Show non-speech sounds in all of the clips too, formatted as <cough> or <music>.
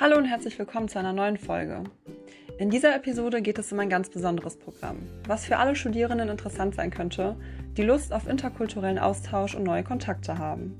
Hallo und herzlich willkommen zu einer neuen Folge. In dieser Episode geht es um ein ganz besonderes Programm, was für alle Studierenden interessant sein könnte, die Lust auf interkulturellen Austausch und neue Kontakte haben.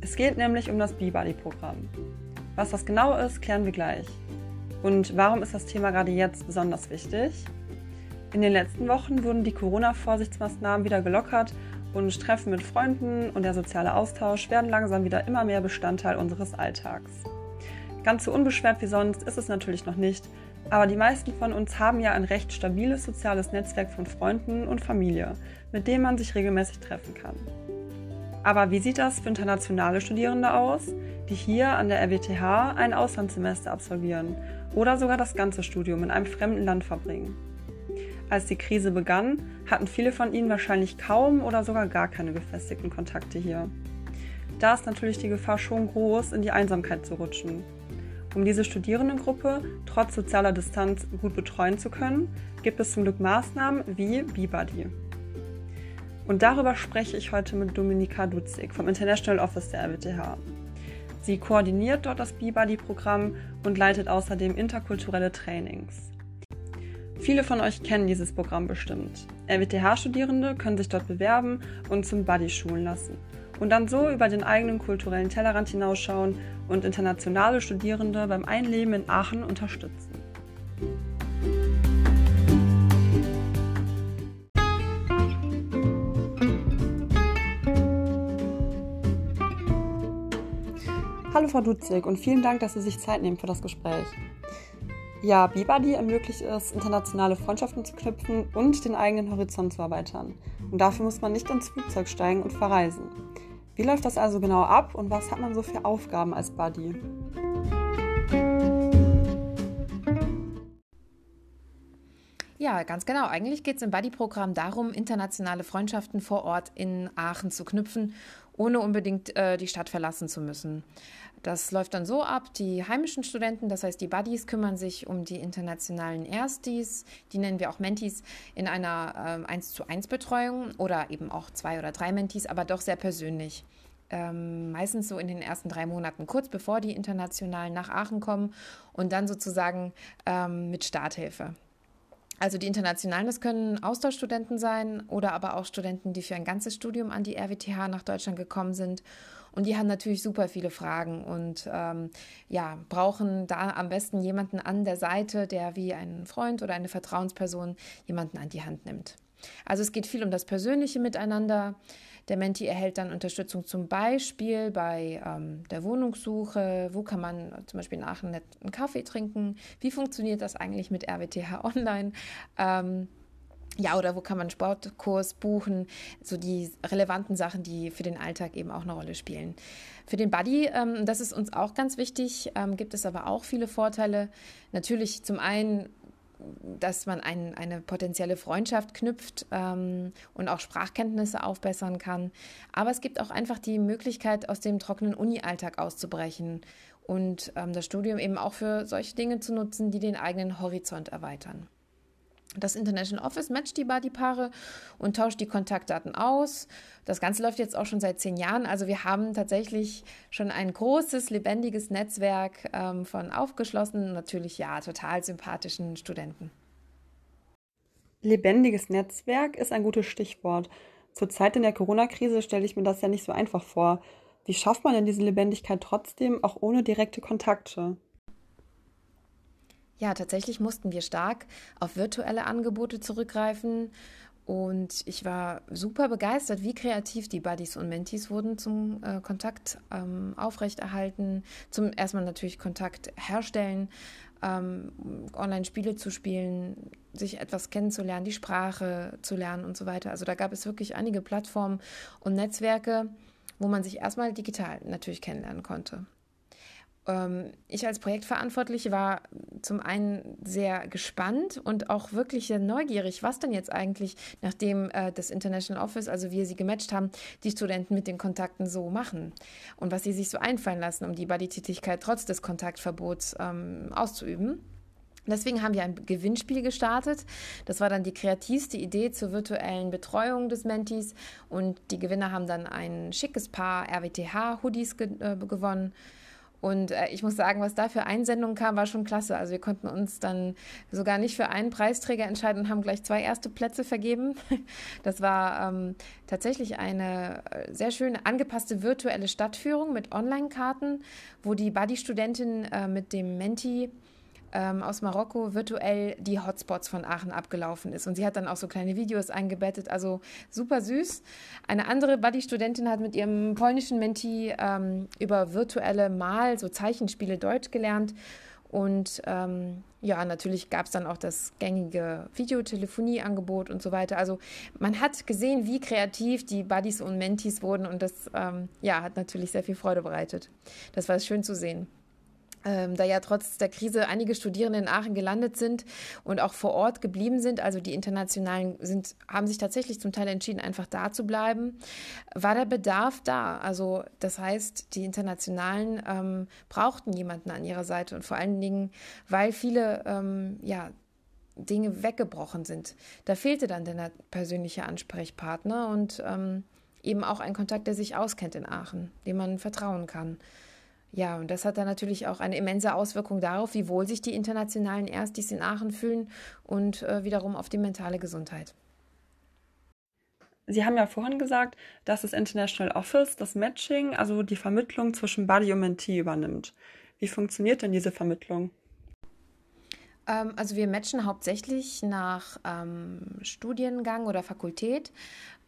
Es geht nämlich um das B-Buddy-Programm. Was das genau ist, klären wir gleich. Und warum ist das Thema gerade jetzt besonders wichtig? In den letzten Wochen wurden die Corona-Vorsichtsmaßnahmen wieder gelockert und Treffen mit Freunden und der soziale Austausch werden langsam wieder immer mehr Bestandteil unseres Alltags. Ganz so unbeschwert wie sonst ist es natürlich noch nicht, aber die meisten von uns haben ja ein recht stabiles soziales Netzwerk von Freunden und Familie, mit dem man sich regelmäßig treffen kann. Aber wie sieht das für internationale Studierende aus, die hier an der RWTH ein Auslandssemester absolvieren oder sogar das ganze Studium in einem fremden Land verbringen? Als die Krise begann, hatten viele von ihnen wahrscheinlich kaum oder sogar gar keine befestigten Kontakte hier. Da ist natürlich die Gefahr schon groß, in die Einsamkeit zu rutschen. Um diese Studierendengruppe trotz sozialer Distanz gut betreuen zu können, gibt es zum Glück Maßnahmen wie B-Buddy. Und darüber spreche ich heute mit Dominika Dutzig vom International Office der RWTH. Sie koordiniert dort das B-Buddy-Programm und leitet außerdem interkulturelle Trainings. Viele von euch kennen dieses Programm bestimmt. RWTH-Studierende können sich dort bewerben und zum Buddy schulen lassen und dann so über den eigenen kulturellen Tellerrand hinausschauen und internationale Studierende beim Einleben in Aachen unterstützen. Hallo Frau Dutzig und vielen Dank, dass Sie sich Zeit nehmen für das Gespräch. Ja, B-Buddy ermöglicht es, internationale Freundschaften zu knüpfen und den eigenen Horizont zu erweitern. Und dafür muss man nicht ins Flugzeug steigen und verreisen. Wie läuft das also genau ab und was hat man so für Aufgaben als Buddy? Ja, ganz genau. Eigentlich geht es im Buddy-Programm darum, internationale Freundschaften vor Ort in Aachen zu knüpfen, ohne unbedingt äh, die Stadt verlassen zu müssen. Das läuft dann so ab, die heimischen Studenten, das heißt die Buddies, kümmern sich um die internationalen Erstis, die nennen wir auch Mentis, in einer äh, 1 zu 1 Betreuung oder eben auch zwei oder drei Mentis, aber doch sehr persönlich. Ähm, meistens so in den ersten drei Monaten, kurz bevor die Internationalen nach Aachen kommen und dann sozusagen ähm, mit Starthilfe. Also die Internationalen, das können Austauschstudenten sein oder aber auch Studenten, die für ein ganzes Studium an die RWTH nach Deutschland gekommen sind und die haben natürlich super viele Fragen und ähm, ja, brauchen da am besten jemanden an der Seite, der wie ein Freund oder eine Vertrauensperson jemanden an die Hand nimmt. Also es geht viel um das persönliche Miteinander. Der Menti erhält dann Unterstützung zum Beispiel bei ähm, der Wohnungssuche. Wo kann man zum Beispiel in Aachen einen Kaffee trinken? Wie funktioniert das eigentlich mit RWTH Online? Ähm, ja, oder wo kann man Sportkurs buchen? So die relevanten Sachen, die für den Alltag eben auch eine Rolle spielen. Für den Buddy, ähm, das ist uns auch ganz wichtig, ähm, gibt es aber auch viele Vorteile. Natürlich zum einen dass man ein, eine potenzielle Freundschaft knüpft ähm, und auch Sprachkenntnisse aufbessern kann. Aber es gibt auch einfach die Möglichkeit, aus dem trockenen Uni-Alltag auszubrechen und ähm, das Studium eben auch für solche Dinge zu nutzen, die den eigenen Horizont erweitern. Das International Office matcht die Buddy-Paare und tauscht die Kontaktdaten aus. Das Ganze läuft jetzt auch schon seit zehn Jahren. Also wir haben tatsächlich schon ein großes, lebendiges Netzwerk ähm, von aufgeschlossenen, natürlich ja, total sympathischen Studenten. Lebendiges Netzwerk ist ein gutes Stichwort. Zur Zeit in der Corona-Krise stelle ich mir das ja nicht so einfach vor. Wie schafft man denn diese Lebendigkeit trotzdem, auch ohne direkte Kontakte? Ja, tatsächlich mussten wir stark auf virtuelle Angebote zurückgreifen. Und ich war super begeistert, wie kreativ die Buddies und Mentees wurden zum äh, Kontakt ähm, aufrechterhalten, zum erstmal natürlich Kontakt herstellen, ähm, Online-Spiele zu spielen, sich etwas kennenzulernen, die Sprache zu lernen und so weiter. Also da gab es wirklich einige Plattformen und Netzwerke, wo man sich erstmal digital natürlich kennenlernen konnte. Ähm, ich als Projektverantwortliche war zum einen sehr gespannt und auch wirklich sehr neugierig, was denn jetzt eigentlich, nachdem äh, das International Office, also wir sie gematcht haben, die Studenten mit den Kontakten so machen und was sie sich so einfallen lassen, um die Buddy-Tätigkeit trotz des Kontaktverbots ähm, auszuüben. Deswegen haben wir ein Gewinnspiel gestartet. Das war dann die kreativste Idee zur virtuellen Betreuung des Mentis. Und die Gewinner haben dann ein schickes Paar RWTH-Hoodies ge äh, gewonnen Und äh, ich muss sagen, was da für Einsendungen kam, war schon klasse. Also wir konnten uns dann sogar nicht für einen Preisträger entscheiden und haben gleich zwei erste Plätze vergeben. <laughs> Das war ähm, tatsächlich eine äh, sehr schöne angepasste virtuelle Stadtführung mit Online-Karten, wo die Buddy-Studentin äh, mit dem Menti ähm, aus Marokko virtuell die Hotspots von Aachen abgelaufen ist. Und sie hat dann auch so kleine Videos eingebettet, also super süß. Eine andere Buddy-Studentin hat mit ihrem polnischen Menti ähm, über virtuelle Mal, so Zeichenspiele Deutsch gelernt. Und ähm, ja, natürlich gab es dann auch das gängige Videotelefonieangebot und so weiter. Also man hat gesehen, wie kreativ die Buddies und Mentis wurden und das ähm, ja, hat natürlich sehr viel Freude bereitet. Das war schön zu sehen ähm, da ja trotz der Krise einige Studierende in Aachen gelandet sind und auch vor Ort geblieben sind, also die internationalen sind, haben sich tatsächlich zum Teil entschieden, einfach da zu bleiben, war der Bedarf da. Also das heißt, die internationalen ähm, brauchten jemanden an ihrer Seite und vor allen Dingen, weil viele ähm, ja Dinge weggebrochen sind. Da fehlte dann der persönliche Ansprechpartner und ähm, eben auch ein Kontakt, der sich auskennt in Aachen, dem man vertrauen kann. Ja, und das hat dann natürlich auch eine immense Auswirkung darauf, wie wohl sich die internationalen Erstis in Aachen fühlen und äh, wiederum auf die mentale Gesundheit. Sie haben ja vorhin gesagt, dass das International Office das Matching, also die Vermittlung zwischen Buddy und Mentee übernimmt. Wie funktioniert denn diese Vermittlung? Ähm, also wir matchen hauptsächlich nach ähm, Studiengang oder Fakultät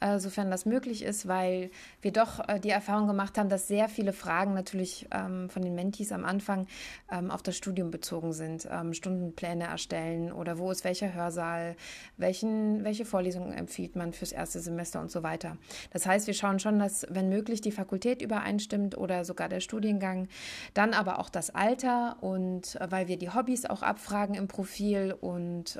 äh, sofern das möglich ist, weil wir doch äh, die Erfahrung gemacht haben, dass sehr viele Fragen natürlich ähm, von den Mentees am Anfang ähm, auf das Studium bezogen sind. Ähm, Stundenpläne erstellen oder wo ist welcher Hörsaal, welchen, welche Vorlesungen empfiehlt man fürs erste Semester und so weiter. Das heißt, wir schauen schon, dass, wenn möglich, die Fakultät übereinstimmt oder sogar der Studiengang, dann aber auch das Alter und äh, weil wir die Hobbys auch abfragen im Profil und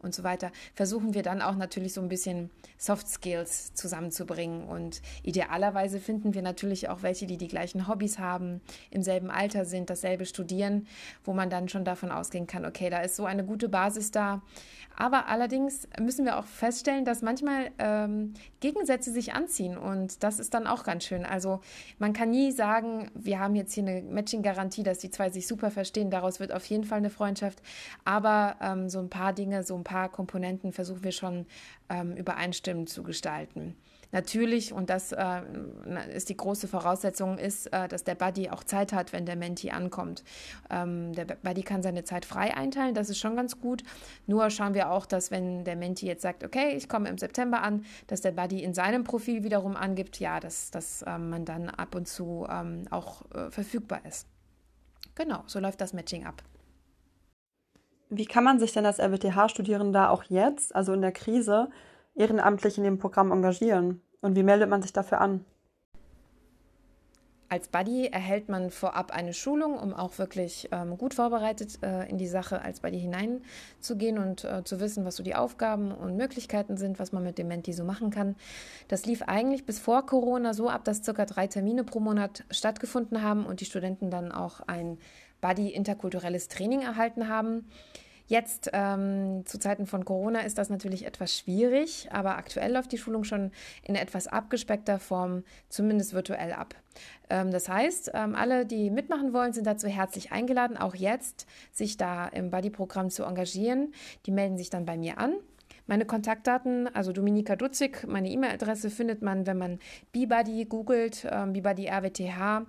und so weiter, versuchen wir dann auch natürlich so ein bisschen Soft Skills zusammenzubringen. Und idealerweise finden wir natürlich auch welche, die die gleichen Hobbys haben, im selben Alter sind, dasselbe studieren, wo man dann schon davon ausgehen kann, okay, da ist so eine gute Basis da. Aber allerdings müssen wir auch feststellen, dass manchmal ähm, Gegensätze sich anziehen und das ist dann auch ganz schön. Also man kann nie sagen, wir haben jetzt hier eine Matching-Garantie, dass die zwei sich super verstehen. Daraus wird auf jeden Fall eine Freundschaft. Aber ähm, so ein paar Dinge, so ein paar Komponenten versuchen wir schon ähm, übereinstimmend zu gestalten. Natürlich, und das äh, ist die große Voraussetzung, ist, äh, dass der Buddy auch Zeit hat, wenn der Menti ankommt. Ähm, der Buddy kann seine Zeit frei einteilen, das ist schon ganz gut. Nur schauen wir auch, dass wenn der Menti jetzt sagt, okay, ich komme im September an, dass der Buddy in seinem Profil wiederum angibt, ja, dass, dass ähm, man dann ab und zu ähm, auch äh, verfügbar ist. Genau, so läuft das Matching ab. Wie kann man sich denn als RWTH-Studierender auch jetzt, also in der Krise, ehrenamtlich in dem Programm engagieren? Und wie meldet man sich dafür an? Als Buddy erhält man vorab eine Schulung, um auch wirklich ähm, gut vorbereitet äh, in die Sache als Buddy hineinzugehen und äh, zu wissen, was so die Aufgaben und Möglichkeiten sind, was man mit dem Menti so machen kann. Das lief eigentlich bis vor Corona so ab, dass circa drei Termine pro Monat stattgefunden haben und die Studenten dann auch ein Buddy interkulturelles Training erhalten haben. Jetzt ähm, zu Zeiten von Corona ist das natürlich etwas schwierig, aber aktuell läuft die Schulung schon in etwas abgespeckter Form, zumindest virtuell ab. Ähm, das heißt, ähm, alle, die mitmachen wollen, sind dazu herzlich eingeladen, auch jetzt sich da im Buddy-Programm zu engagieren. Die melden sich dann bei mir an. Meine Kontaktdaten, also Dominika Dutzig, meine E-Mail-Adresse findet man, wenn man BeBuddy googelt, ähm, BeBuddy RWTH.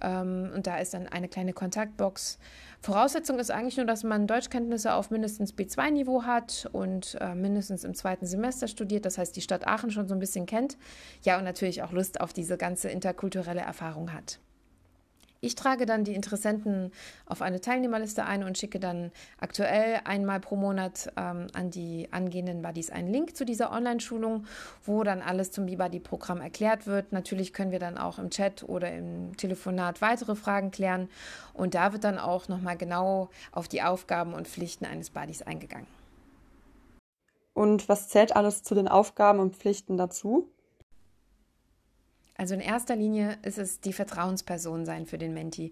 Ähm, und da ist dann eine kleine Kontaktbox. Voraussetzung ist eigentlich nur, dass man Deutschkenntnisse auf mindestens B2-Niveau hat und äh, mindestens im zweiten Semester studiert, das heißt die Stadt Aachen schon so ein bisschen kennt. Ja, und natürlich auch Lust auf diese ganze interkulturelle Erfahrung hat. Ich trage dann die Interessenten auf eine Teilnehmerliste ein und schicke dann aktuell einmal pro Monat ähm, an die angehenden Buddies einen Link zu dieser Online-Schulung, wo dann alles zum B-Buddy-Programm erklärt wird. Natürlich können wir dann auch im Chat oder im Telefonat weitere Fragen klären und da wird dann auch nochmal genau auf die Aufgaben und Pflichten eines Buddies eingegangen. Und was zählt alles zu den Aufgaben und Pflichten dazu? Also in erster Linie ist es die Vertrauensperson sein für den Menti.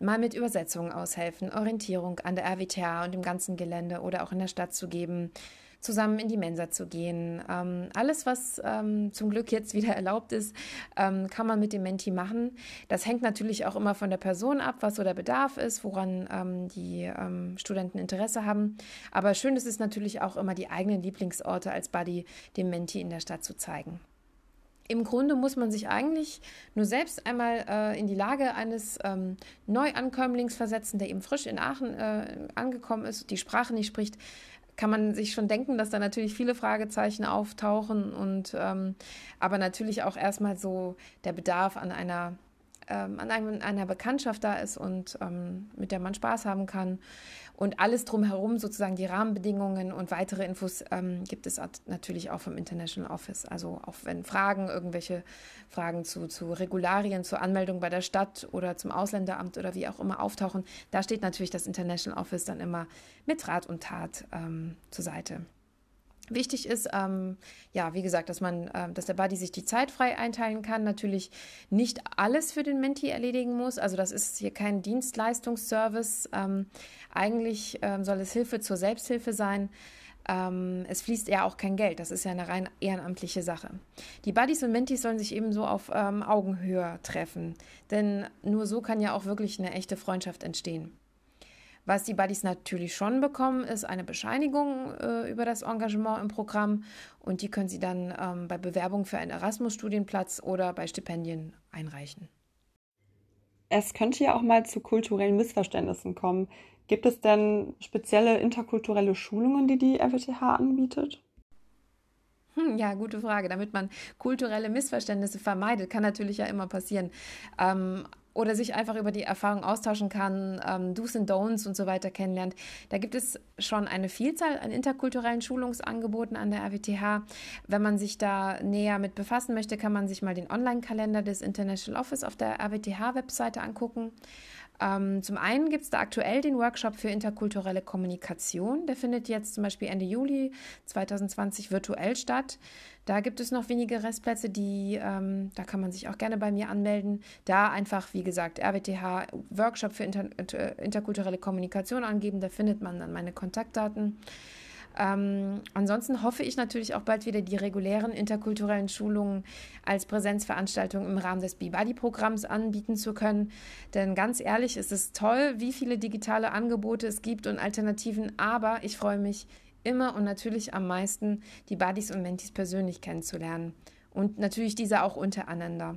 Mal mit Übersetzungen aushelfen, Orientierung an der RWTH und im ganzen Gelände oder auch in der Stadt zu geben, zusammen in die Mensa zu gehen. Ähm, alles, was ähm, zum Glück jetzt wieder <laughs> erlaubt ist, ähm, kann man mit dem Menti machen. Das hängt natürlich auch immer von der Person ab, was so der Bedarf ist, woran ähm, die ähm, Studenten Interesse haben. Aber schön ist es natürlich auch immer, die eigenen Lieblingsorte als Buddy dem Menti in der Stadt zu zeigen. Im Grunde muss man sich eigentlich nur selbst einmal äh, in die Lage eines ähm, Neuankömmlings versetzen, der eben frisch in Aachen äh, angekommen ist, die Sprache nicht spricht. Kann man sich schon denken, dass da natürlich viele Fragezeichen auftauchen und ähm, aber natürlich auch erstmal so der Bedarf an einer ähm, an einem, einer Bekanntschaft da ist und ähm, mit der man Spaß haben kann. Und alles drumherum, sozusagen die Rahmenbedingungen und weitere Infos ähm, gibt es natürlich auch vom International Office. Also auch wenn Fragen, irgendwelche Fragen zu, zu Regularien, zur Anmeldung bei der Stadt oder zum Ausländeramt oder wie auch immer auftauchen, da steht natürlich das International Office dann immer mit Rat und Tat ähm, zur Seite. Wichtig ist, ähm, ja, wie gesagt, dass man, äh, dass der Buddy sich die Zeit frei einteilen kann. Natürlich nicht alles für den Menti erledigen muss. Also das ist hier kein Dienstleistungsservice. Ähm, eigentlich ähm, soll es Hilfe zur Selbsthilfe sein. Ähm, es fließt ja auch kein Geld. Das ist ja eine rein ehrenamtliche Sache. Die Buddies und Mentis sollen sich ebenso auf ähm, Augenhöhe treffen. Denn nur so kann ja auch wirklich eine echte Freundschaft entstehen. Was die Buddies natürlich schon bekommen, ist eine Bescheinigung äh, über das Engagement im Programm und die können sie dann ähm, bei Bewerbung für einen Erasmus-Studienplatz oder bei Stipendien einreichen. Es könnte ja auch mal zu kulturellen Missverständnissen kommen. Gibt es denn spezielle interkulturelle Schulungen, die die RWTH anbietet? Hm, ja, gute Frage. Damit man kulturelle Missverständnisse vermeidet, kann natürlich ja immer passieren. Ähm, oder sich einfach über die Erfahrung austauschen kann, ähm, Do's und Don'ts und so weiter kennenlernt. Da gibt es schon eine Vielzahl an interkulturellen Schulungsangeboten an der RWTH. Wenn man sich da näher mit befassen möchte, kann man sich mal den Online-Kalender des International Office auf der RWTH-Webseite angucken. Ähm, zum einen gibt es da aktuell den Workshop für interkulturelle Kommunikation. Der findet jetzt zum Beispiel Ende Juli 2020 virtuell statt. Da gibt es noch wenige Restplätze, die, ähm, da kann man sich auch gerne bei mir anmelden. Da einfach, wie gesagt, RWTH Workshop für inter, interkulturelle Kommunikation angeben. Da findet man dann meine Kontaktdaten. Ähm, ansonsten hoffe ich natürlich auch bald wieder die regulären interkulturellen Schulungen als Präsenzveranstaltung im Rahmen des B-Buddy-Programms anbieten zu können. Denn ganz ehrlich, ist es toll, wie viele digitale Angebote es gibt und Alternativen, aber ich freue mich immer und natürlich am meisten, die Buddies und Mentis persönlich kennenzulernen. Und natürlich diese auch untereinander.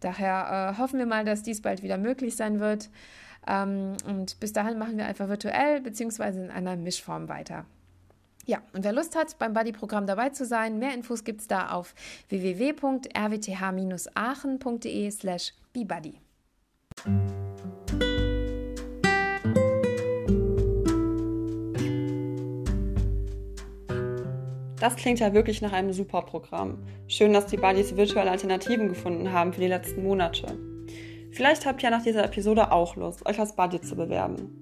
Daher äh, hoffen wir mal, dass dies bald wieder möglich sein wird. Ähm, und bis dahin machen wir einfach virtuell bzw. in einer Mischform weiter. Ja, und wer Lust hat, beim Buddy-Programm dabei zu sein, mehr Infos gibt es da auf www.rwth-aachen.de slash bebuddy. Das klingt ja wirklich nach einem super Programm. Schön, dass die Buddies virtuelle Alternativen gefunden haben für die letzten Monate. Vielleicht habt ihr nach dieser Episode auch Lust, euch als Buddy zu bewerben.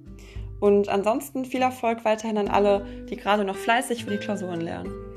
Und ansonsten viel Erfolg weiterhin an alle, die gerade noch fleißig für die Klausuren lernen.